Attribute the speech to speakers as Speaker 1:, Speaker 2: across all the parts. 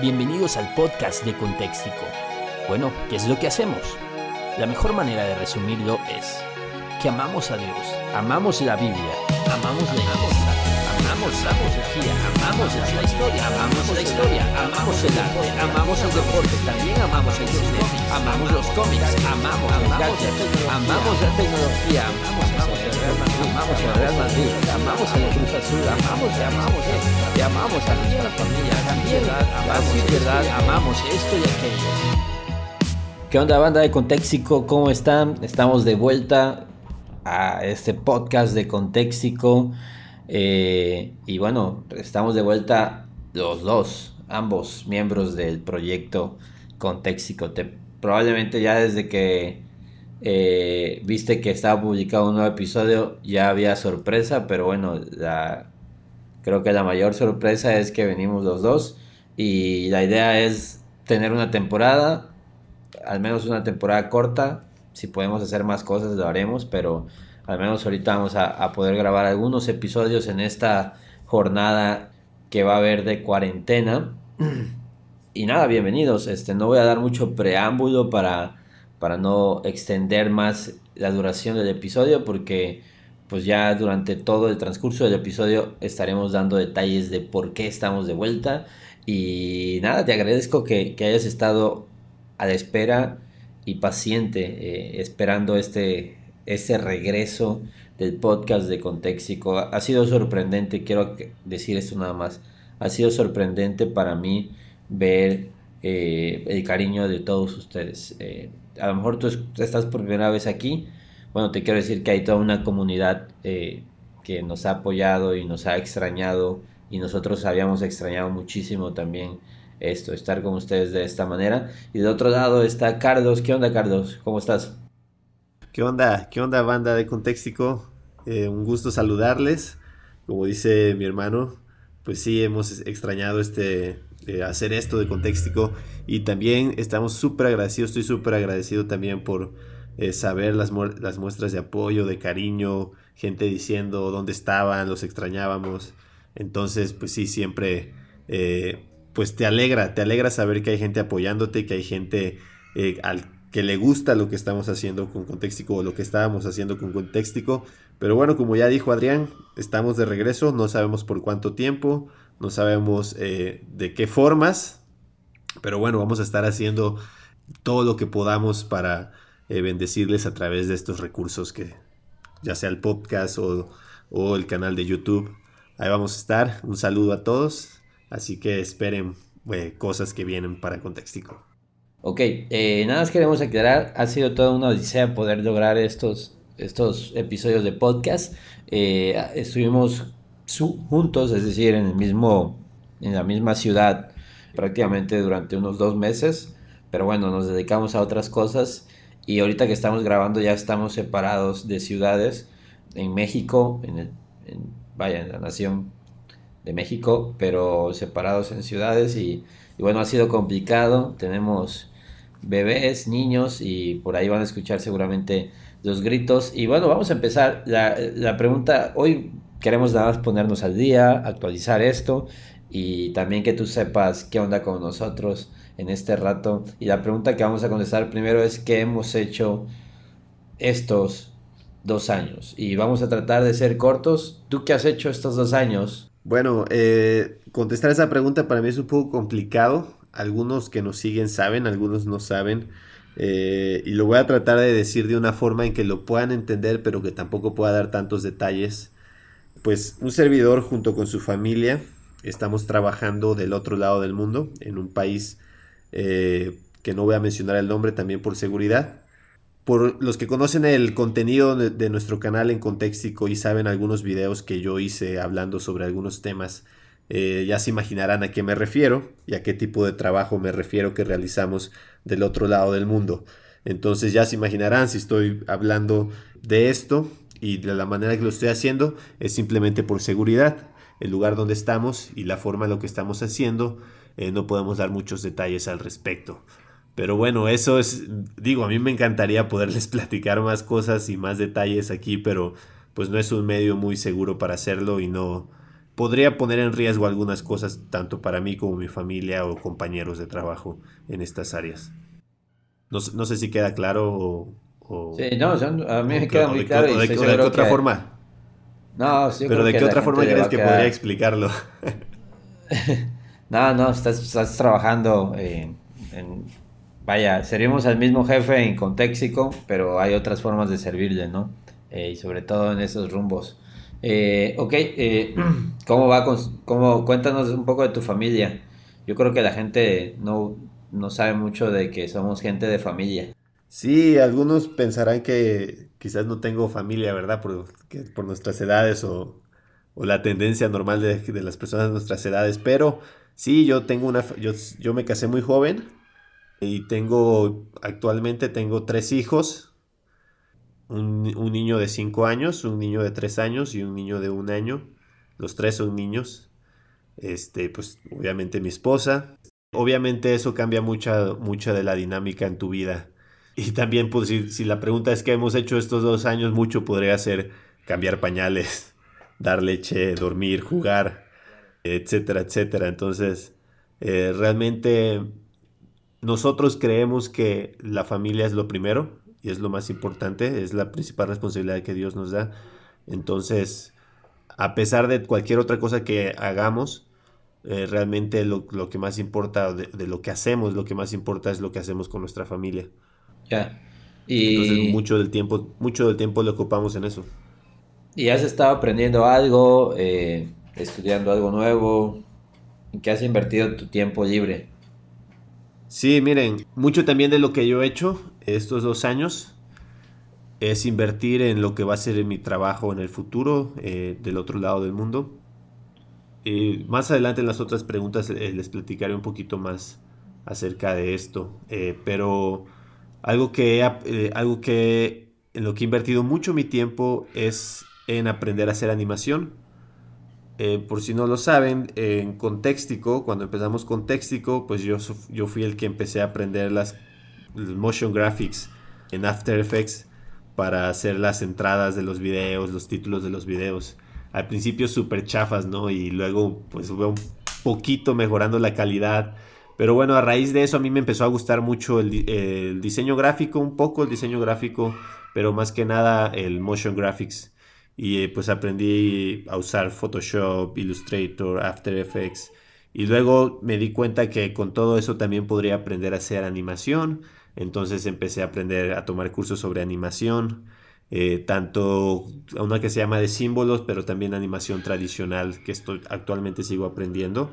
Speaker 1: Bienvenidos al podcast de Contextico. Bueno, ¿qué es lo que hacemos? La mejor manera de resumirlo es que amamos a Dios, amamos la Biblia, amamos la iglesia, amamos la filosofía, amamos la historia, amamos la historia, amamos el arte, amamos el deporte, también amamos el cine, amamos los cómics, amamos los gadgets, amamos la tecnología, amamos el Real Madrid, amamos el Real Madrid, amamos la Cruz Azul, amamos amamos y amamos a nuestra familia, también amamos, verdad, amamos esto y aquello. ¿Qué onda banda de Contextico? ¿Cómo están? Estamos de vuelta a este podcast de Contextico. Eh, y bueno, estamos de vuelta los dos, ambos miembros del proyecto Contextico. Te, probablemente ya desde que eh, viste que estaba publicado un nuevo episodio ya había sorpresa, pero bueno, la, creo que la mayor sorpresa es que venimos los dos y la idea es tener una temporada, al menos una temporada corta. Si podemos hacer más cosas lo haremos, pero al menos ahorita vamos a, poder grabar algunos episodios en esta jornada que va a haber de cuarentena. Y nada, bienvenidos. Este, no voy a dar mucho preámbulo para, para no extender más la duración del episodio porque pues ya durante todo el transcurso del episodio estaremos dando detalles de por qué estamos de vuelta. Y nada, te agradezco que, que hayas estado a la espera y paciente eh, esperando este, este regreso del podcast de Contextico. Ha sido sorprendente, quiero decir esto nada más, ha sido sorprendente para mí ver eh, el cariño de todos ustedes. Eh, a lo mejor tú estás por primera vez aquí, bueno, te quiero decir que hay toda una comunidad eh, que nos ha apoyado y nos ha extrañado y nosotros habíamos extrañado muchísimo también esto, estar con ustedes de esta manera. Y de otro lado está Carlos. ¿Qué onda, Carlos? ¿Cómo estás?
Speaker 2: ¿Qué onda? ¿Qué onda, banda de Contextico? Eh, un gusto saludarles. Como dice mi hermano, pues sí, hemos extrañado este, eh, hacer esto de Contextico. Y también estamos súper agradecidos, estoy súper agradecido también por eh, saber las, mu las muestras de apoyo, de cariño, gente diciendo dónde estaban, los extrañábamos. Entonces, pues sí, siempre, pues te alegra, te alegra saber que hay gente apoyándote, que hay gente al que le gusta lo que estamos haciendo con Contextico o lo que estábamos haciendo con Contextico. Pero bueno, como ya dijo Adrián, estamos de regreso, no sabemos por cuánto tiempo, no sabemos eh, de qué formas, pero bueno, vamos a estar haciendo todo lo que podamos para eh, bendecirles a través de estos recursos que ya sea el podcast o, o el canal de YouTube. Ahí vamos a estar. Un saludo a todos. Así que esperen eh, cosas que vienen para Contextico.
Speaker 1: Ok, eh, nada más queremos aclarar, ha sido toda una odisea poder lograr estos, estos episodios de podcast. Eh, estuvimos juntos, es decir, en el mismo, en la misma ciudad, prácticamente durante unos dos meses. Pero bueno, nos dedicamos a otras cosas y ahorita que estamos grabando ya estamos separados de ciudades en México, en, el, en vaya, en la nación de México, pero separados en ciudades y, y bueno, ha sido complicado. Tenemos bebés, niños y por ahí van a escuchar seguramente los gritos. Y bueno, vamos a empezar. La, la, pregunta, hoy queremos nada más ponernos al día, actualizar esto y también que tú sepas qué onda con nosotros en este rato. Y la pregunta que vamos a contestar primero es qué hemos hecho estos dos años. Y vamos a tratar de ser cortos. ¿Tú qué has hecho estos dos años?
Speaker 2: Bueno, eh, contestar esa pregunta para mí es un poco complicado algunos que nos siguen saben, algunos no saben. Eh, y lo voy a tratar de decir de una forma en que lo puedan entender, pero que tampoco pueda dar tantos detalles. Pues un servidor junto con su familia estamos trabajando del otro lado del mundo, en un país eh, que no voy a mencionar el nombre también por seguridad. Por los que conocen el contenido de, de nuestro canal en Contextico y saben algunos videos que yo hice hablando sobre algunos temas, eh, ya se imaginarán a qué me refiero y a qué tipo de trabajo me refiero que realizamos del otro lado del mundo. Entonces ya se imaginarán si estoy hablando de esto y de la manera que lo estoy haciendo es simplemente por seguridad. El lugar donde estamos y la forma en lo que estamos haciendo eh, no podemos dar muchos detalles al respecto. Pero bueno, eso es, digo, a mí me encantaría poderles platicar más cosas y más detalles aquí, pero pues no es un medio muy seguro para hacerlo y no, podría poner en riesgo algunas cosas, tanto para mí como mi familia o compañeros de trabajo en estas áreas. No, no sé si queda claro o...
Speaker 1: sí, no, a mí me queda muy claro.
Speaker 2: de, qué otra forma.
Speaker 1: No, sí,
Speaker 2: Pero ¿de qué otra forma crees que podría explicarlo?
Speaker 1: no, no, estás, estás trabajando en, Vaya, servimos al mismo jefe en Contéxico, pero hay otras formas de servirle, ¿no? Eh, y sobre todo en esos rumbos. Eh, ok, eh, ¿cómo va? Con, cómo, cuéntanos un poco de tu familia. Yo creo que la gente no, no sabe mucho de que somos gente de familia.
Speaker 2: Sí, algunos pensarán que quizás no tengo familia, ¿verdad? Por, por nuestras edades o, la tendencia normal de, las personas de nuestras edades. Pero sí, yo tengo una. Yo, yo me casé muy joven y tengo. Actualmente tengo tres hijos. Un, un niño de cinco años, un niño de tres años y un niño de un año. Los tres son niños. Este, pues obviamente mi esposa. Obviamente eso cambia mucha, mucha de la dinámica en tu vida y también, pues, si, la pregunta es qué hemos hecho estos dos años, mucho podría ser cambiar pañales, dar leche, dormir, jugar, etcétera, etcétera. Entonces, eh, realmente nosotros creemos que la familia es lo primero y es lo más importante, es la principal responsabilidad que Dios nos da. Entonces, a pesar de cualquier otra cosa que hagamos, eh, realmente lo, que más importa de, de, lo que hacemos, lo que más importa es lo que hacemos con nuestra familia.
Speaker 1: Ya.
Speaker 2: Y... Entonces mucho del tiempo, mucho del tiempo lo ocupamos en eso.
Speaker 1: ¿Y has estado aprendiendo algo, eh, estudiando algo nuevo? ¿En qué has invertido tu tiempo libre?
Speaker 2: Sí, miren, mucho también de lo que yo he hecho estos dos años es invertir en lo que va a ser mi trabajo en el futuro, eh, del otro lado del mundo. Y más adelante en las otras preguntas eh, les platicaré un poquito más acerca de esto. pero algo que, eh, algo que en lo que he invertido mucho mi tiempo es en aprender a hacer animación. Eh, por si no lo saben, en Contextico, cuando empezamos Contextico, pues yo, yo fui el que empecé a aprender las motion graphics en After Effects para hacer las entradas de los videos, los títulos de los videos. Al principio súper chafas, ¿no? Y luego pues un poquito mejorando la calidad pero bueno, a raíz de eso a mí me empezó a gustar mucho el, diseño gráfico, un poco el diseño gráfico, pero más que nada el motion graphics. Y eh, pues aprendí a usar Photoshop, Illustrator, After Effects. Y luego me di cuenta que con todo eso también podría aprender a hacer animación. Entonces empecé a aprender a tomar cursos sobre animación. Eh, tanto una que se llama de símbolos, pero también animación tradicional que estoy, actualmente sigo aprendiendo.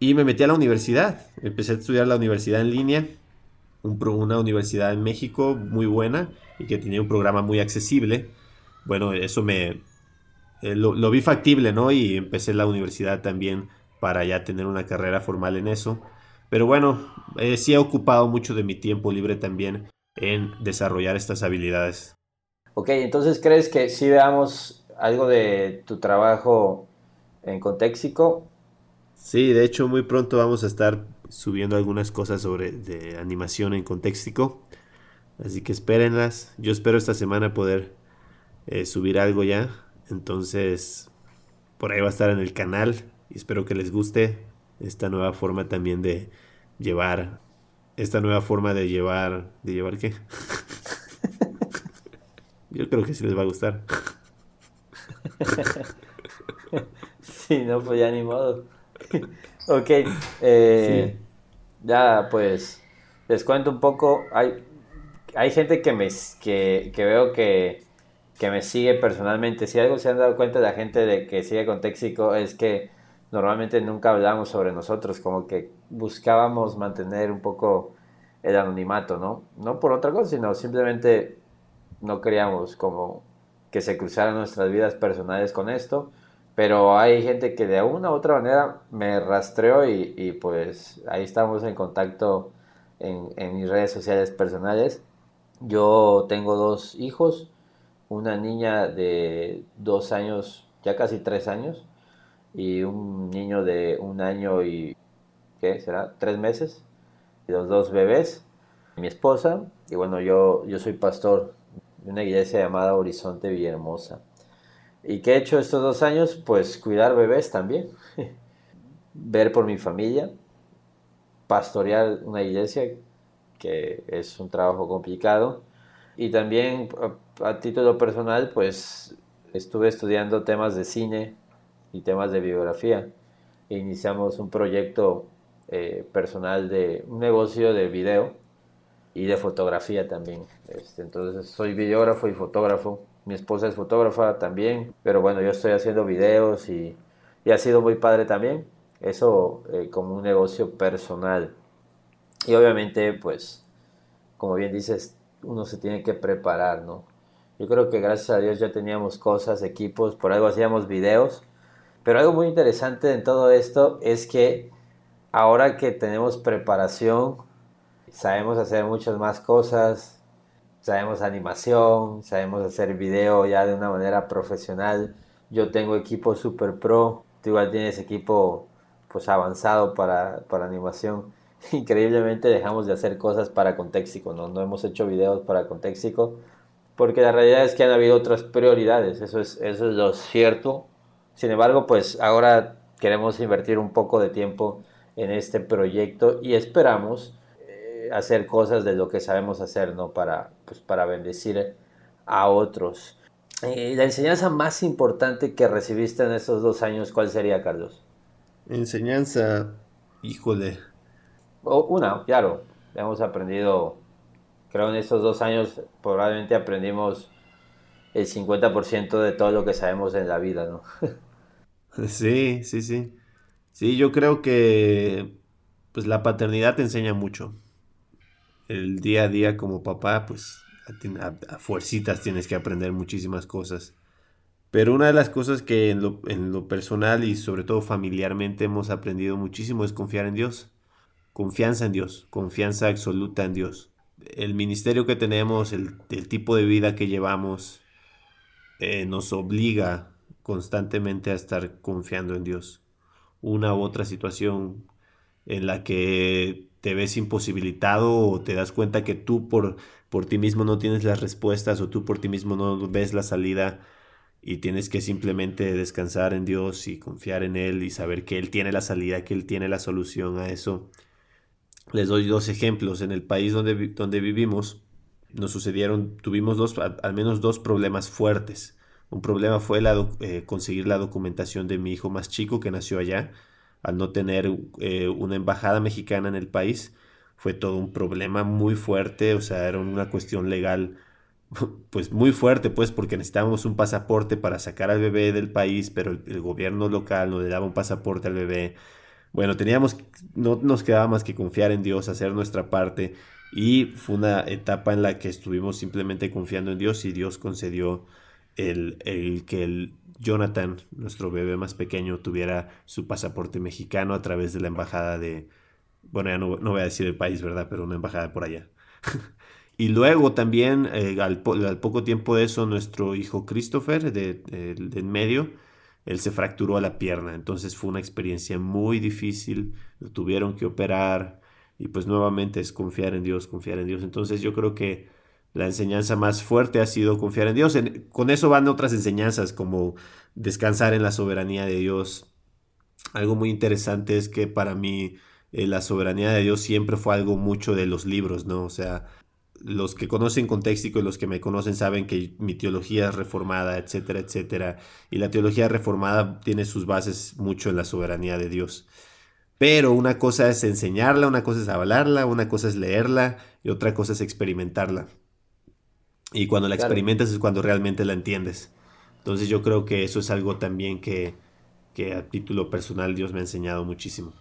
Speaker 2: Y me metí a la universidad. Empecé a estudiar la universidad en línea. una universidad en México muy buena y que tenía un programa muy accesible. Bueno, eso me... Eh, lo, vi factible, ¿no? Y empecé la universidad también para ya tener una carrera formal en eso. Pero bueno, eh, sí he ocupado mucho de mi tiempo libre también en desarrollar estas habilidades.
Speaker 1: Ok, entonces crees que si veamos algo de tu trabajo en Contéxico
Speaker 2: Sí, de hecho muy pronto vamos a estar subiendo algunas cosas sobre de animación en contextico. Así que espérenlas. Yo espero esta semana poder eh, subir algo ya. Entonces, por ahí va a estar en el canal. Y espero que les guste esta nueva forma también de llevar. Esta nueva forma de llevar. ¿De llevar qué? Yo creo que sí les va a gustar.
Speaker 1: sí, no, pues ya ni modo. ok, eh, ya pues les cuento un poco. Hay, hay gente que, me, que, veo que, me sigue personalmente. Si algo se han dado cuenta de la gente de que sigue con Téxico es que normalmente nunca hablamos sobre nosotros, como que buscábamos mantener un poco el anonimato, ¿no? No por otra cosa, sino simplemente no queríamos como que se cruzaran nuestras vidas personales con esto. Pero hay gente que de una u otra manera me rastreó y, pues ahí estamos en contacto en, mis redes sociales personales. Yo tengo dos hijos, una niña de dos años, ya casi tres años, y un niño de un año y, ¿qué será? Tres meses, y los dos bebés, mi esposa, y bueno, yo, yo soy pastor de una iglesia llamada Horizonte Villahermosa. ¿Y qué he hecho estos dos años? Pues cuidar bebés también, ver por mi familia, pastorear una iglesia, que es un trabajo complicado, y también a, título personal, pues estuve estudiando temas de cine y temas de biografía. Iniciamos un proyecto eh, personal de un negocio de video y de fotografía también. Este, entonces soy videógrafo y fotógrafo mi esposa es fotógrafa también, pero bueno, yo estoy haciendo videos y, ha sido muy padre también. Eso eh, como un negocio personal. Y obviamente, pues, como bien dices, uno se tiene que preparar, ¿no? Yo creo que gracias a Dios ya teníamos cosas, equipos, por algo hacíamos videos. Pero algo muy interesante en todo esto es que ahora que tenemos preparación, sabemos hacer muchas más cosas, sabemos animación, sabemos hacer video ya de una manera profesional. Yo tengo equipo super pro, tú igual tienes equipo pues avanzado para, para animación. Increíblemente dejamos de hacer cosas para Contextico, ¿no? Hemos hecho videos para Contextico porque la realidad es que han habido otras prioridades, eso es, eso es lo cierto. Sin embargo, pues ahora queremos invertir un poco de tiempo en este proyecto y esperamos hacer cosas de lo que sabemos hacer, ¿no? Para, pues, para bendecir a otros. Eh, la enseñanza más importante que recibiste en estos dos años, ¿cuál sería, Carlos?
Speaker 2: Enseñanza, híjole.
Speaker 1: una, claro, hemos aprendido, creo en estos dos años probablemente aprendimos el 50% de todo lo que sabemos en la vida, ¿no?
Speaker 2: sí, sí, sí. Sí, yo creo que pues la paternidad te enseña mucho el día a día como papá, pues a, fuercitas tienes que aprender muchísimas cosas. Pero una de las cosas que en lo, en lo, personal y sobre todo familiarmente hemos aprendido muchísimo es confiar en Dios. Confianza en Dios, confianza absoluta en Dios. El ministerio que tenemos, el, tipo de vida que llevamos, eh, nos obliga constantemente a estar confiando en Dios. Una u otra situación en la que te ves imposibilitado o te das cuenta que tú por, por ti mismo no tienes las respuestas o tú por ti mismo no ves la salida y tienes que simplemente descansar en Dios y confiar en Él y saber que Él tiene la salida, que Él tiene la solución a eso. Les doy dos ejemplos. En el país donde, donde vivimos nos sucedieron, tuvimos dos, al menos dos problemas fuertes. Un problema fue la, eh, conseguir la documentación de mi hijo más chico que nació allá al no tener eh, una embajada mexicana en el país, fue todo un problema muy fuerte, o sea, era una cuestión legal pues muy fuerte, pues porque necesitábamos un pasaporte para sacar al bebé del país, pero el, gobierno local no le daba un pasaporte al bebé. Bueno, teníamos, no nos quedaba más que confiar en Dios, hacer nuestra parte y fue una etapa en la que estuvimos simplemente confiando en Dios y Dios concedió el, el que el Jonathan, nuestro bebé más pequeño, tuviera su pasaporte mexicano a través de la embajada de, bueno, ya no, voy a decir el país, ¿verdad? Pero una embajada por allá. y luego también, eh, al, poco tiempo de eso, nuestro hijo Christopher, de, en medio, él se fracturó la pierna. Entonces fue una experiencia muy difícil, lo tuvieron que operar y pues nuevamente es confiar en Dios, confiar en Dios. Entonces yo creo que la enseñanza más fuerte ha sido confiar en Dios. con eso van otras enseñanzas como descansar en la soberanía de Dios. Algo muy interesante es que para mí eh, la soberanía de Dios siempre fue algo mucho de los libros, ¿no? O sea, los que conocen contexto y los que me conocen saben que mi teología es reformada, etcétera, etcétera. Y la teología reformada tiene sus bases mucho en la soberanía de Dios. Pero una cosa es enseñarla, una cosa es hablarla, una cosa es leerla y otra cosa es experimentarla. Y cuando la experimentas es cuando realmente la entiendes. Entonces yo creo que eso es algo también que, a título personal Dios me ha enseñado muchísimo.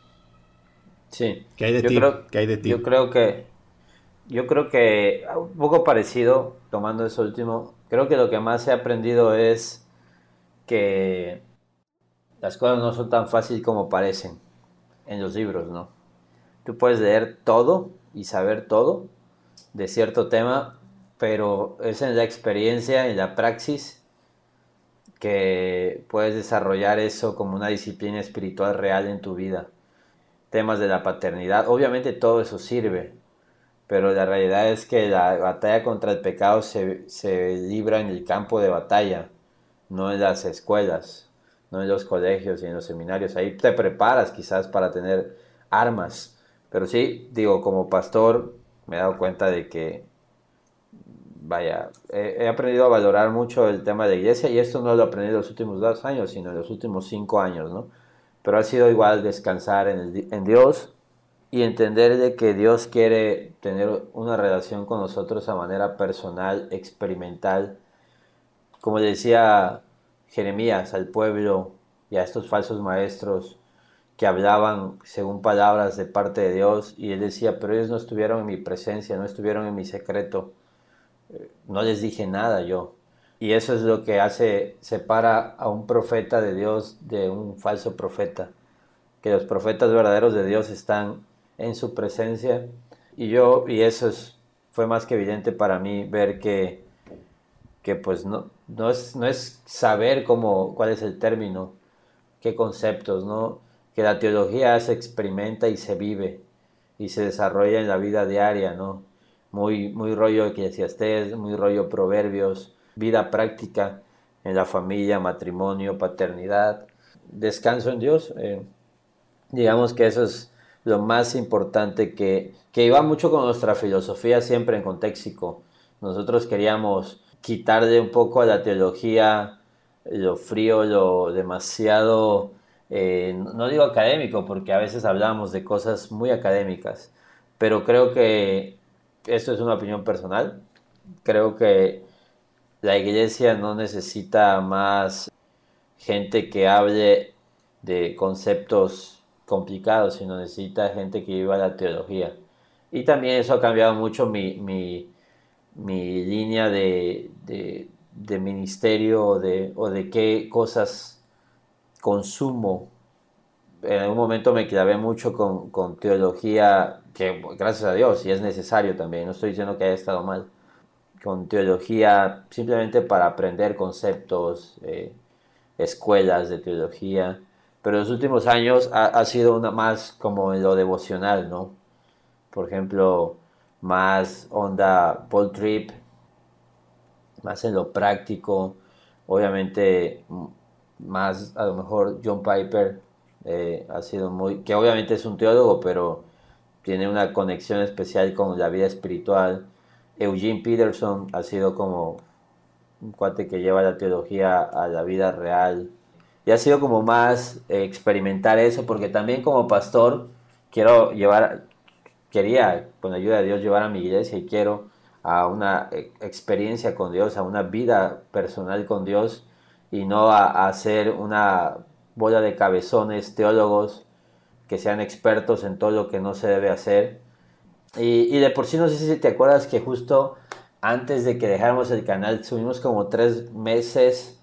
Speaker 1: Sí.
Speaker 2: ¿Qué hay de ti? ¿Qué hay de ti?
Speaker 1: Yo creo que yo creo que un poco parecido, tomando eso último, creo que lo que más he aprendido es que las cosas no son tan fáciles como parecen en los libros, ¿no? Tú puedes leer todo y saber todo de cierto tema, pero es en la experiencia, en la praxis, que puedes desarrollar eso como una disciplina espiritual real en tu vida. Temas de la paternidad, obviamente todo eso sirve, pero la realidad es que la batalla contra el pecado se, se libra en el campo de batalla, no en las escuelas, no en los colegios y en los seminarios. Ahí te preparas quizás para tener armas. Pero sí, digo, como pastor me he dado cuenta de que, vaya, he, aprendido a valorar mucho el tema de iglesia y esto no lo he aprendido en los últimos dos años, sino en los últimos cinco años, ¿no? Pero ha sido igual descansar en, Dios y entender de que Dios quiere tener una relación con nosotros a manera personal, experimental. Como decía Jeremías al pueblo y a estos falsos maestros que hablaban según palabras de parte de Dios y él decía, pero ellos no estuvieron en mi presencia, no estuvieron en mi secreto, no les dije nada yo. Y eso es lo que hace, separa a un profeta de Dios de un falso profeta, que los profetas verdaderos de Dios están en su presencia y yo, y eso es, fue más que evidente para mí ver que, que pues no, no, es, no es saber cómo, cuál es el término, qué conceptos, ¿no? que la teología se experimenta y se vive y se desarrolla en la vida diaria, ¿no? Muy, muy rollo eclesiastés, muy rollo proverbios, vida práctica en la familia, matrimonio, paternidad, descanso en Dios. Eh, digamos que eso es lo más importante que, que iba mucho con nuestra filosofía siempre en contexto. Nosotros queríamos quitarle un poco a la teología lo frío, lo demasiado eh, no digo académico, porque a veces hablamos de cosas muy académicas, pero creo que esto es una opinión personal. Creo que la iglesia no necesita más gente que hable de conceptos complicados, sino necesita gente que viva la teología. Y también eso ha cambiado mucho mi, mi, mi línea de, de, ministerio o de, o de qué cosas consumo. En algún momento me clavé mucho con, con, teología, que gracias a Dios, y es necesario también, no estoy diciendo que haya estado mal, con teología simplemente para aprender conceptos, eh, escuelas de teología, pero en los últimos años ha, ha, sido una más como en lo devocional, ¿no? Por ejemplo, más onda Paul Trip, más en lo práctico, obviamente más a lo mejor John Piper eh, ha sido muy, que obviamente es un teólogo, pero tiene una conexión especial con la vida espiritual. Eugene Peterson ha sido como un cuate que lleva la teología a la vida real. Y ha sido como más eh, experimentar eso, porque también como pastor quiero llevar, quería con la ayuda de Dios llevar a mi iglesia y quiero a una eh, experiencia con Dios, a una vida personal con Dios y no a, hacer una bola de cabezones teólogos que sean expertos en todo lo que no se debe hacer. Y, de por sí no sé si te acuerdas que justo antes de que dejáramos el canal estuvimos como tres meses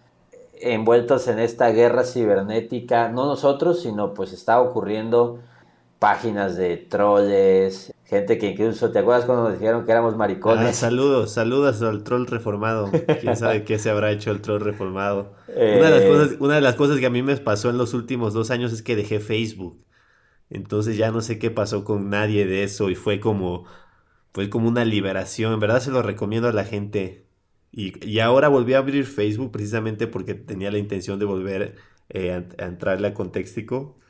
Speaker 1: envueltos en esta guerra cibernética, no nosotros, sino pues estaba ocurriendo páginas de troles, gente que incluso, ¿te acuerdas cuando nos dijeron que éramos maricones? Ah,
Speaker 2: saludos, saludos al troll reformado. ¿Quién sabe qué se habrá hecho el troll reformado? Una, de las cosas, una de las cosas que a mí me pasó en los últimos dos años es que dejé Facebook. Entonces ya no sé qué pasó con nadie de eso y fue como, fue como una liberación. En verdad se lo recomiendo a la gente. Y, y ahora volví a abrir Facebook precisamente porque tenía la intención de volver eh, a, a entrarle a Contextico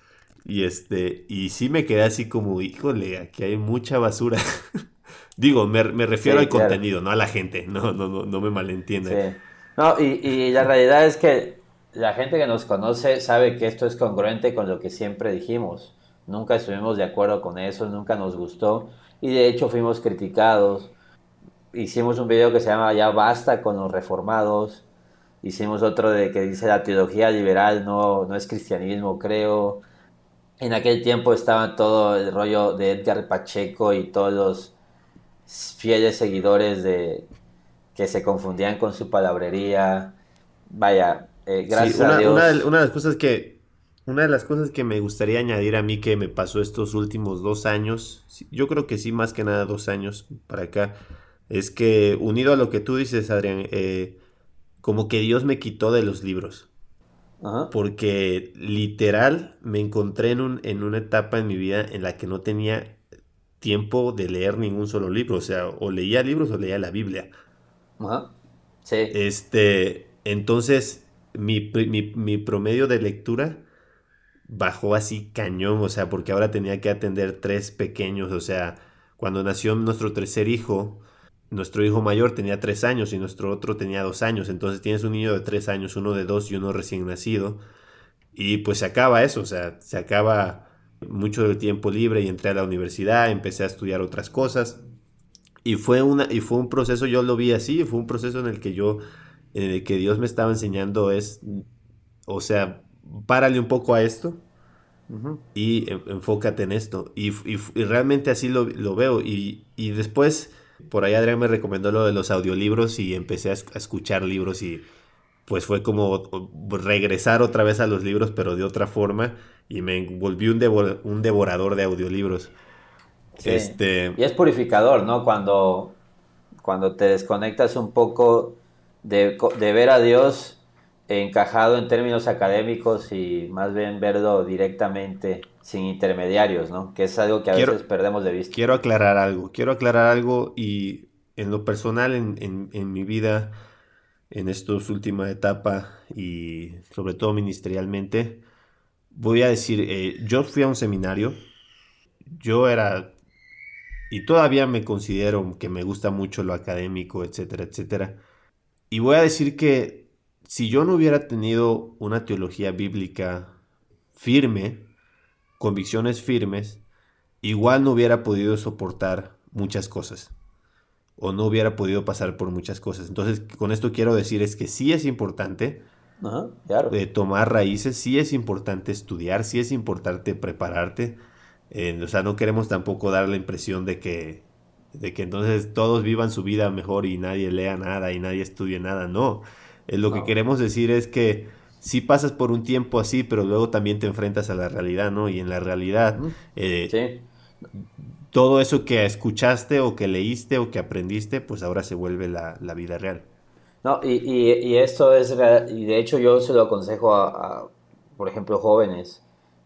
Speaker 2: y este, y sí me quedé así como, híjole, aquí hay mucha basura. Digo, me, refiero al contenido, no a la gente, no, no, no, no me malentiendan.
Speaker 1: No, y, y la realidad es que la gente que nos conoce sabe que esto es congruente con lo que siempre dijimos. Nunca estuvimos de acuerdo con eso, nunca nos gustó y de hecho fuimos criticados. Hicimos un video que se llama Ya basta con los reformados. Hicimos otro de que dice la teología liberal no, no es cristianismo, creo en aquel tiempo estaba todo el rollo de Edgar Pacheco y todos los fieles seguidores de que se confundían con su palabrería. Vaya, eh, gracias
Speaker 2: una,
Speaker 1: a Dios.
Speaker 2: Una de, las cosas que una de las cosas que me gustaría añadir a mí que me pasó estos últimos dos años, yo creo que sí, más que nada dos años para acá, es que unido a lo que tú dices, Adrián, eh, como que Dios me quitó de los libros. Porque literal me encontré en, un, en una etapa en mi vida en la que no tenía tiempo de leer ningún solo libro. O sea, o leía libros o leía la Biblia.
Speaker 1: Ajá. Sí.
Speaker 2: Este, entonces, mi, mi, promedio de lectura bajó así cañón, o sea, porque ahora tenía que atender tres pequeños, o sea, cuando nació nuestro tercer hijo, nuestro hijo mayor tenía tres años y nuestro otro tenía dos años, entonces tienes un niño de tres años, uno de dos y uno recién nacido, y pues se acaba eso, o sea, se acaba mucho del tiempo libre y entré a la universidad, empecé a estudiar otras cosas, y fue, una, y fue un proceso, yo lo vi así, fue un proceso en el que yo, en el que Dios me estaba enseñando es, o sea, párale un poco a esto y enfócate en esto. Y, realmente así lo, veo. Y, después, por ahí Adrián me recomendó lo de los audiolibros y empecé a, escuchar libros y pues fue como regresar otra vez a los libros, pero de otra forma. Y me volví un, un devorador de audiolibros.
Speaker 1: Este... Y es purificador, ¿no? Cuando, cuando te desconectas un poco de, de, ver a Dios encajado en términos académicos y más bien verlo directamente sin intermediarios, ¿no? Que es algo que a veces perdemos de vista.
Speaker 2: Quiero aclarar algo, quiero aclarar algo y en lo personal, en, en, mi vida, en esta última etapa y sobre todo ministerialmente, voy a decir, eh, yo fui a un seminario, yo era y todavía me considero que me gusta mucho lo académico, etcétera, etcétera. Y voy a decir que si yo no hubiera tenido una teología bíblica firme, convicciones firmes, igual no hubiera podido soportar muchas cosas o no hubiera podido pasar por muchas cosas. Entonces, con esto quiero decir es que sí es importante eh, tomar raíces, sí es importante estudiar, sí es importante prepararte, o sea, no queremos tampoco dar la impresión de que, de que entonces todos vivan su vida mejor y nadie lea nada y nadie estudie nada. No, eh, lo que queremos decir es que sí pasas por un tiempo así, pero luego también te enfrentas a la realidad, ¿no? Y en la realidad, eh, todo eso que escuchaste o que leíste o que aprendiste, pues ahora se vuelve la, vida real.
Speaker 1: No, y, y, esto es, y de hecho yo se lo aconsejo a por ejemplo, jóvenes,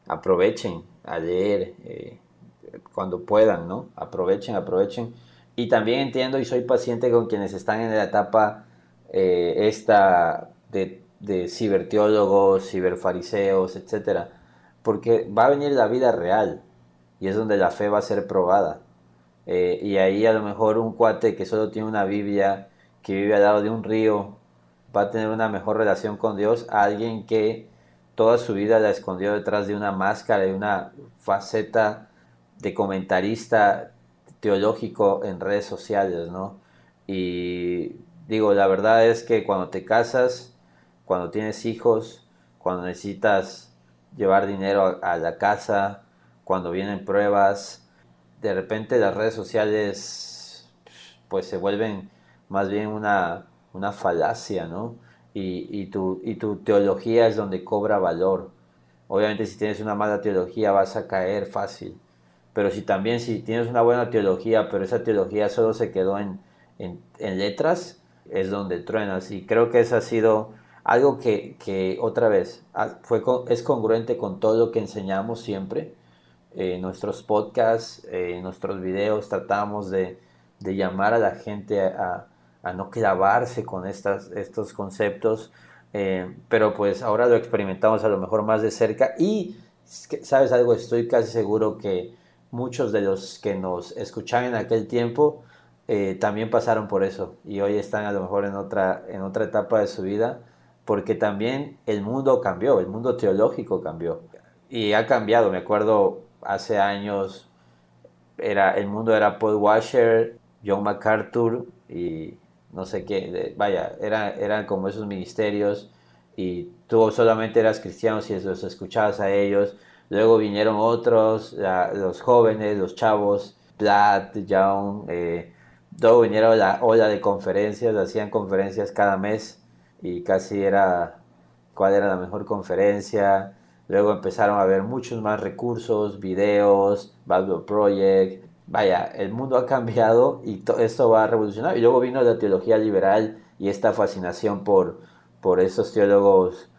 Speaker 1: aprovechen a leer eh, cuando puedan, ¿no? Aprovechen, aprovechen. Y también entiendo y soy paciente con quienes están en la etapa eh, esta de, de ciberteólogos, ciberfariseos, etcétera, porque va a venir la vida real y es donde la fe va a ser probada. Eh, y ahí a lo mejor un cuate que solo tiene una Biblia, que vive al lado de un río, va a tener una mejor relación con Dios a alguien que toda su vida la escondió detrás de una máscara y una faceta de comentarista teológico en redes sociales, ¿no? Y digo, la verdad es que cuando te casas, cuando tienes hijos, cuando necesitas llevar dinero a, la casa, cuando vienen pruebas, de repente las redes sociales pues se vuelven más bien una, una falacia, ¿no? y, tu, y tu teología es donde cobra valor. Obviamente si tienes una mala teología vas a caer fácil, pero si también si tienes una buena teología, pero esa teología solo se quedó en, en, letras, es donde truenas. Y creo que eso ha sido algo que, que otra vez fue, es congruente con todo lo que enseñamos siempre. En nuestros podcasts, en nuestros videos, tratamos de, de llamar a la gente a, a no clavarse con estas, estos conceptos, eh, pero pues ahora lo experimentamos a lo mejor más de cerca y, ¿sabes algo? Estoy casi seguro que muchos de los que nos escuchaban en aquel tiempo eh, también pasaron por eso y hoy están a lo mejor en otra, en otra etapa de su vida porque también el mundo cambió, el mundo teológico cambió y ha cambiado, me acuerdo hace años era, el mundo era Paul Washer, John MacArthur y no sé qué, vaya, era, eran como esos ministerios y tú solamente eras cristiano si los escuchabas a ellos. Luego vinieron otros, los jóvenes, los chavos, Platt, Young, eh, luego vinieron la ola de conferencias, hacían conferencias cada mes y casi era cuál era la mejor conferencia. Luego empezaron a haber muchos más recursos, videos, Bible Project, vaya, el mundo ha cambiado y esto va a revolucionar. Y luego vino la teología liberal y esta fascinación por, por esos teólogos,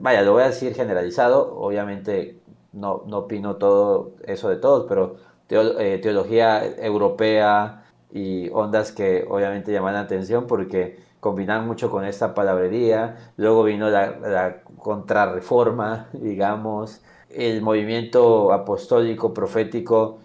Speaker 1: vaya, lo voy a decir generalizado, obviamente no, no opino todo eso de todos, pero eh, teología europea y ondas que obviamente llaman la atención porque combinar mucho con esta palabrería. Luego vino la, la contrarreforma, digamos. El movimiento apostólico, profético,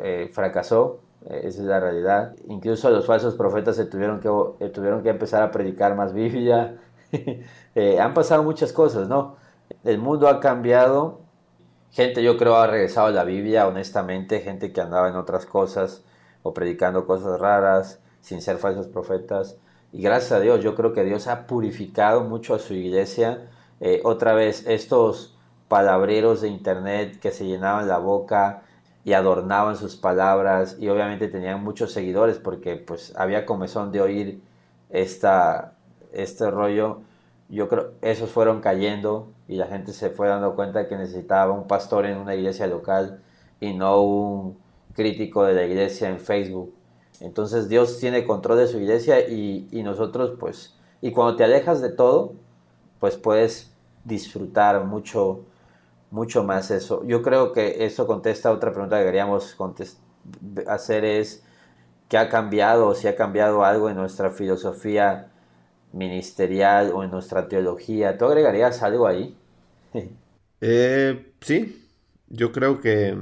Speaker 1: eh, fracasó, eh, esa es la realidad. Incluso los falsos profetas tuvieron que, tuvieron que empezar a predicar más Biblia. han pasado muchas cosas, ¿no? El mundo ha cambiado. Gente, yo creo, ha regresado a la Biblia, honestamente. Gente que andaba en otras cosas o predicando cosas raras, sin ser falsos profetas. Y gracias a Dios, yo creo que Dios ha purificado mucho a su iglesia. Eh, otra vez, estos palabreros de internet que se llenaban la boca y adornaban sus palabras y obviamente tenían muchos seguidores porque pues había comezón de oír esta, este rollo. Yo creo esos fueron cayendo y la gente se fue dando cuenta que necesitaba un pastor en una iglesia local y no un crítico de la iglesia en Facebook. Entonces Dios tiene control de su iglesia y, nosotros pues, y cuando te alejas de todo, pues puedes disfrutar mucho, mucho más eso. Yo creo que eso contesta otra pregunta que queríamos hacer es, ¿qué ha cambiado si ha cambiado algo en nuestra filosofía ministerial o en nuestra teología? ¿Tú agregarías algo ahí?
Speaker 2: eh, sí, yo creo que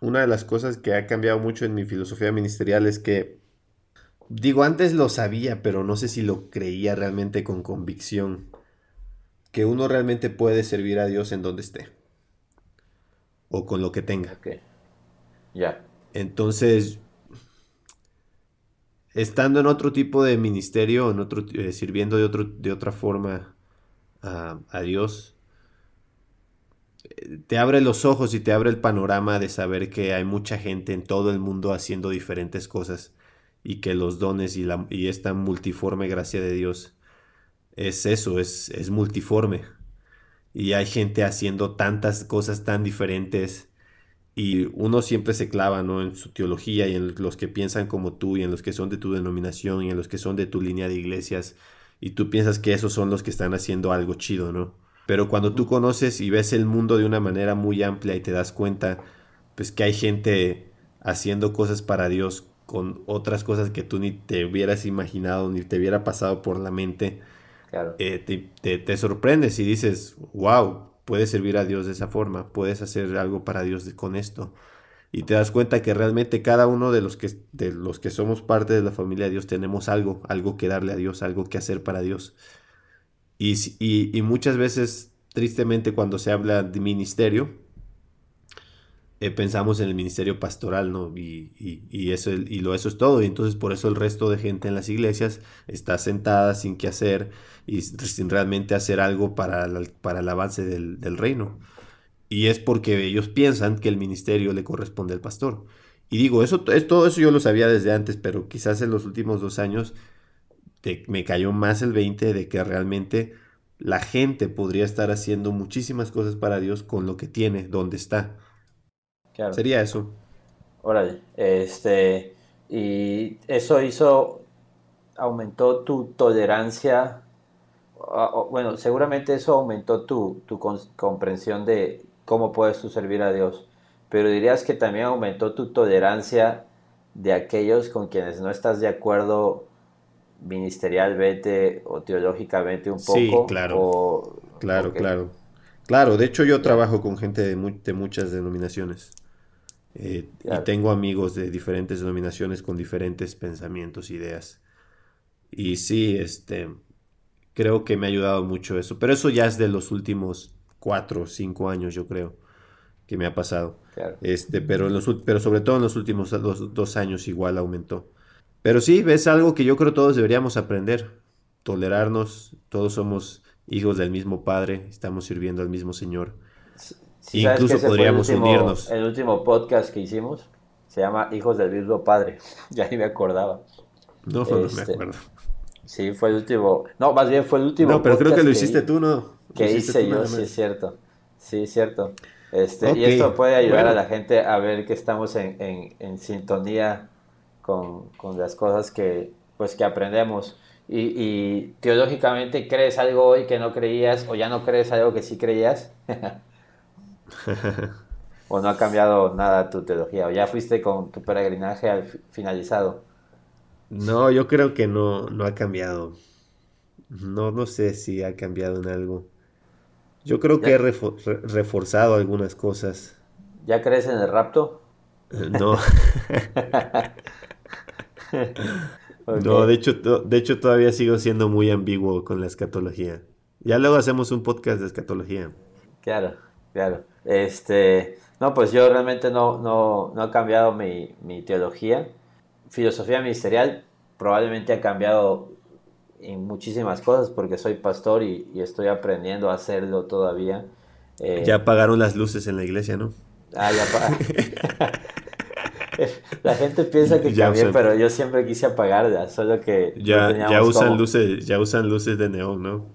Speaker 2: una de las cosas que ha cambiado mucho en mi filosofía ministerial es que, digo, antes lo sabía, pero no sé si lo creía realmente con convicción, que uno realmente puede servir a Dios en donde esté, o con lo que tenga.
Speaker 1: Ya.
Speaker 2: Entonces, estando en otro tipo de ministerio, en otro, eh, sirviendo de, otro, de otra forma a Dios, te abre los ojos y te abre el panorama de saber que hay mucha gente en todo el mundo haciendo diferentes cosas y que los dones y, esta multiforme gracia de Dios es eso, es, es multiforme. Y hay gente haciendo tantas cosas tan diferentes y uno siempre se clava ¿no? en su teología y en los que piensan como tú y en los que son de tu denominación y en los que son de tu línea de iglesias y tú piensas que esos son los que están haciendo algo chido, ¿no? Pero cuando tú conoces y ves el mundo de una manera muy amplia y te das cuenta, pues que hay gente haciendo cosas para Dios con otras cosas que tú ni te hubieras imaginado, ni te hubiera pasado por la mente, eh, te, sorprendes y dices, wow, puedes servir a Dios de esa forma, puedes hacer algo para Dios con esto. Y te das cuenta que realmente cada uno de los que, de los que somos parte de la familia de Dios tenemos algo, algo que darle a Dios, algo que hacer para Dios. Y, muchas veces, tristemente, cuando se habla de ministerio, eh, pensamos en el ministerio pastoral, ¿no? Y, eso, y lo, eso es todo. Y entonces por eso el resto de gente en las iglesias está sentada sin qué hacer y sin realmente hacer algo para, para el avance del, del, reino. Y es porque ellos piensan que el ministerio le corresponde al pastor. Y digo, eso, todo eso yo lo sabía desde antes, pero quizás en los últimos dos años me cayó más el 20 de que realmente la gente podría estar haciendo muchísimas cosas para Dios con lo que tiene, donde está. Sería eso.
Speaker 1: Órale, este, y eso hizo, aumentó tu tolerancia, bueno, seguramente eso aumentó tu, tu comprensión de cómo puedes tú servir a Dios, pero dirías que también aumentó tu tolerancia de aquellos con quienes no estás de acuerdo ministerialmente o teológicamente un poco.
Speaker 2: Sí, claro. claro, claro. Claro, de hecho yo trabajo con gente de, muchas denominaciones. Eh, y tengo amigos de diferentes denominaciones con diferentes pensamientos, ideas. Y sí, este, creo que me ha ayudado mucho eso. Pero eso ya es de los últimos cuatro o cinco años, yo creo, que me ha pasado. Este, pero, los, pero sobre todo en los últimos dos años igual aumentó. Pero sí, es algo que yo creo todos deberíamos aprender, tolerarnos, todos somos hijos del mismo Padre, estamos sirviendo al mismo Señor. Incluso podríamos unirnos.
Speaker 1: El último podcast que hicimos se llama Hijos del mismo Padre, ya ni me acordaba.
Speaker 2: No, no me este, acuerdo.
Speaker 1: Sí, fue el último. No, más bien fue el último.
Speaker 2: No, pero creo que lo hiciste tú, ¿no?
Speaker 1: Que hice yo, sí, es cierto. Sí, es cierto. Este, Y esto puede ayudar a la gente a ver que estamos en, en, en sintonía con, las cosas que, pues, que aprendemos. Y, teológicamente crees algo hoy que no creías o ya no crees algo que sí creías. o no ha cambiado nada tu teología o ya fuiste con tu peregrinaje al finalizado.
Speaker 2: No, yo creo que no, no ha cambiado. No, no sé si ha cambiado en algo. Yo creo que he reforzado algunas cosas.
Speaker 1: ¿Ya crees en el rapto?
Speaker 2: Eh, no. No, de hecho, de hecho todavía sigo siendo muy ambiguo con la escatología. Ya luego hacemos un podcast de escatología.
Speaker 1: Claro, claro. Este, no, pues yo realmente no, no, no he cambiado mi, mi teología. Filosofía ministerial probablemente ha cambiado en muchísimas cosas porque soy pastor y, estoy aprendiendo a hacerlo todavía.
Speaker 2: Eh, ya apagaron las luces en la iglesia, ¿no?
Speaker 1: Ah, ya apagaron. la gente piensa que cambié, pero yo siempre quise apagarla, solo que
Speaker 2: ya, ya usan luces, ya usan luces de neón, ¿no?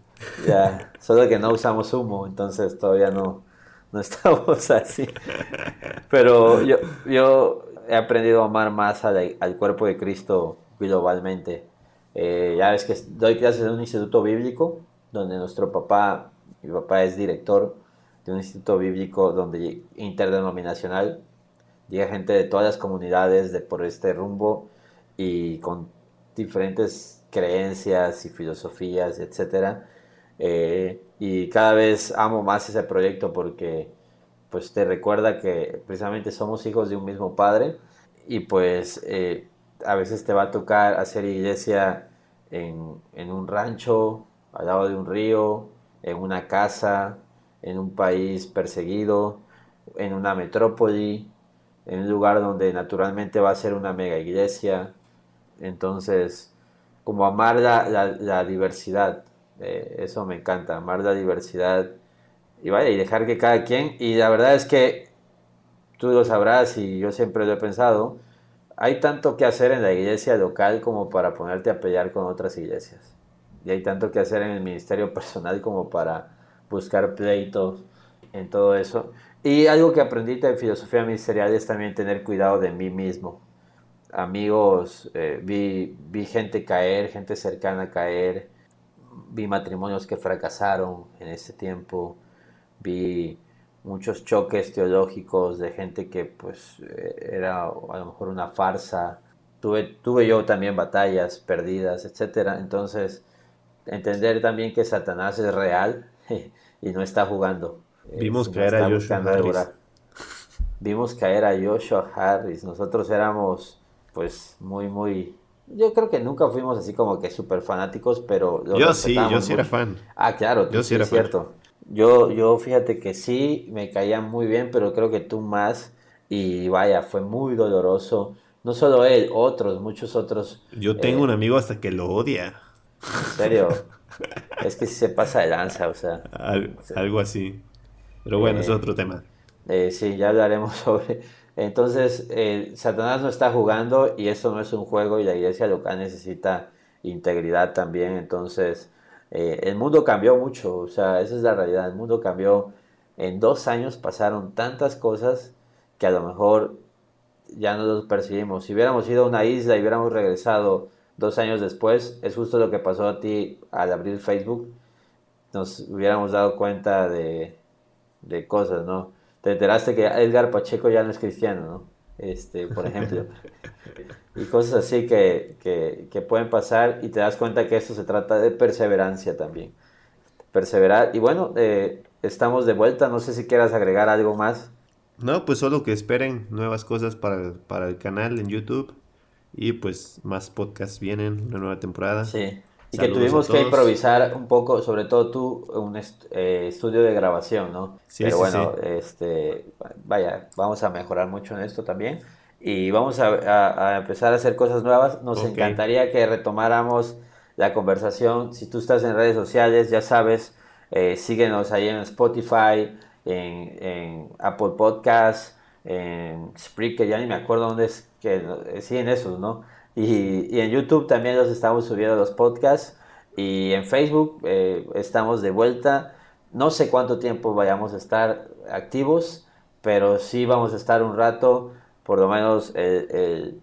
Speaker 1: Ya, solo que no usamos humo, entonces todavía no, no estamos así. Pero yo, yo he aprendido a amar más al, al cuerpo de Cristo globalmente. Eh, ya ves que doy clases en un instituto bíblico, donde nuestro papá, mi papá es director de un instituto bíblico donde interdenominacional, llega gente de todas las comunidades de por este rumbo y con diferentes creencias y filosofías, etc. Eh, y cada vez amo más ese proyecto porque pues te recuerda que precisamente somos hijos de un mismo padre y pues eh, a veces te va a tocar hacer iglesia en, en, un rancho, al lado de un río, en una casa, en un país perseguido, en una metrópoli, en un lugar donde naturalmente va a ser una mega iglesia. Entonces, como amar la, la, diversidad, eh, eso me encanta, amar la diversidad y vaya, y dejar que cada quien, y la verdad es que tú lo sabrás y yo siempre lo he pensado, hay tanto que hacer en la iglesia local como para ponerte a pelear con otras iglesias. Y hay tanto que hacer en el ministerio personal como para buscar pleitos en todo eso. Y algo que aprendí de filosofía ministerial es también tener cuidado de mí mismo. Amigos, eh, vi, vi gente caer, gente cercana caer, vi matrimonios que fracasaron en ese tiempo, vi muchos choques teológicos de gente que pues eh, era a lo mejor una farsa. Tuve, tuve yo también batallas perdidas, etcétera. Entonces, entender también que Satanás es real y no está jugando.
Speaker 2: Vimos caer a Joshua Harris.
Speaker 1: Vimos caer a Joshua Harris. Nosotros éramos pues muy, muy... Yo creo que nunca fuimos así como que súper fanáticos, pero...
Speaker 2: Yo sí, yo sí era fan.
Speaker 1: Ah, claro, yo sí, era cierto. Yo, yo fíjate que sí, me caía muy bien, pero creo que tú más. Y vaya, fue muy doloroso. No solo él, otros, muchos otros.
Speaker 2: Yo tengo un eh, amigo hasta que lo odia.
Speaker 1: En serio. es que si se pasa de lanza, o sea.
Speaker 2: algo así. Pero bueno, es eh, otro tema.
Speaker 1: Eh, sí, ya hablaremos sobre. Entonces, Satanás no está jugando y eso no es un juego y la iglesia local necesita integridad también. Entonces, eh, el mundo cambió mucho, o sea, esa es la realidad, el mundo cambió. En dos años pasaron tantas cosas que a lo mejor ya no los percibimos. Si hubiéramos ido a una isla y hubiéramos regresado dos años después, es justo lo que pasó a ti al abrir Facebook, nos hubiéramos dado cuenta de, de cosas, ¿no? Te enteraste que Edgar Pacheco ya no es cristiano, ¿no? este, por ejemplo. y cosas así que, que, pueden pasar y te das cuenta que esto se trata de perseverancia también. Perseverar. Y bueno, eh, estamos de vuelta. No sé si quieras agregar algo más.
Speaker 2: No, pues solo que esperen nuevas cosas para, para el canal en YouTube. Y pues más podcasts vienen, una nueva temporada.
Speaker 1: Sí. Y que tuvimos que improvisar un poco, sobre todo tú, un eh, estudio de grabación, ¿no? Sí, Pero bueno, este, vaya, vamos a mejorar mucho en esto también. Y vamos a, empezar a hacer cosas nuevas. Nos encantaría que retomáramos la conversación. Si tú estás en redes sociales, ya sabes, eh, síguenos ahí en Spotify, en, en Apple Podcasts, en Spreaker, ya ni me acuerdo dónde es, que sí, en esos, ¿no? Y, en YouTube también los estamos subiendo los podcasts. Y en Facebook eh, estamos de vuelta. No sé cuánto tiempo vayamos a estar activos, pero sí vamos a estar un rato. Por lo menos el, el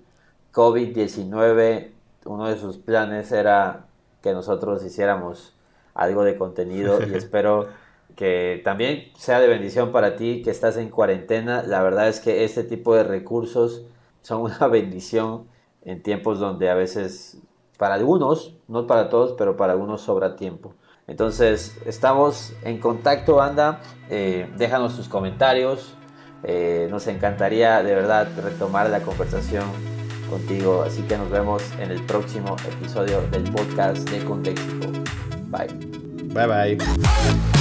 Speaker 1: COVID-19, uno de sus planes era que nosotros hiciéramos algo de contenido y espero que también sea de bendición para ti que estás en cuarentena. La verdad es que este tipo de recursos son una bendición en tiempos donde a veces, para algunos, no para todos, pero para algunos sobra tiempo. Entonces, estamos en contacto, banda. Eh, déjanos tus comentarios. Eh, nos encantaría de verdad retomar la conversación contigo. Así que nos vemos en el próximo episodio del podcast de Contexto. Bye.
Speaker 2: Bye bye.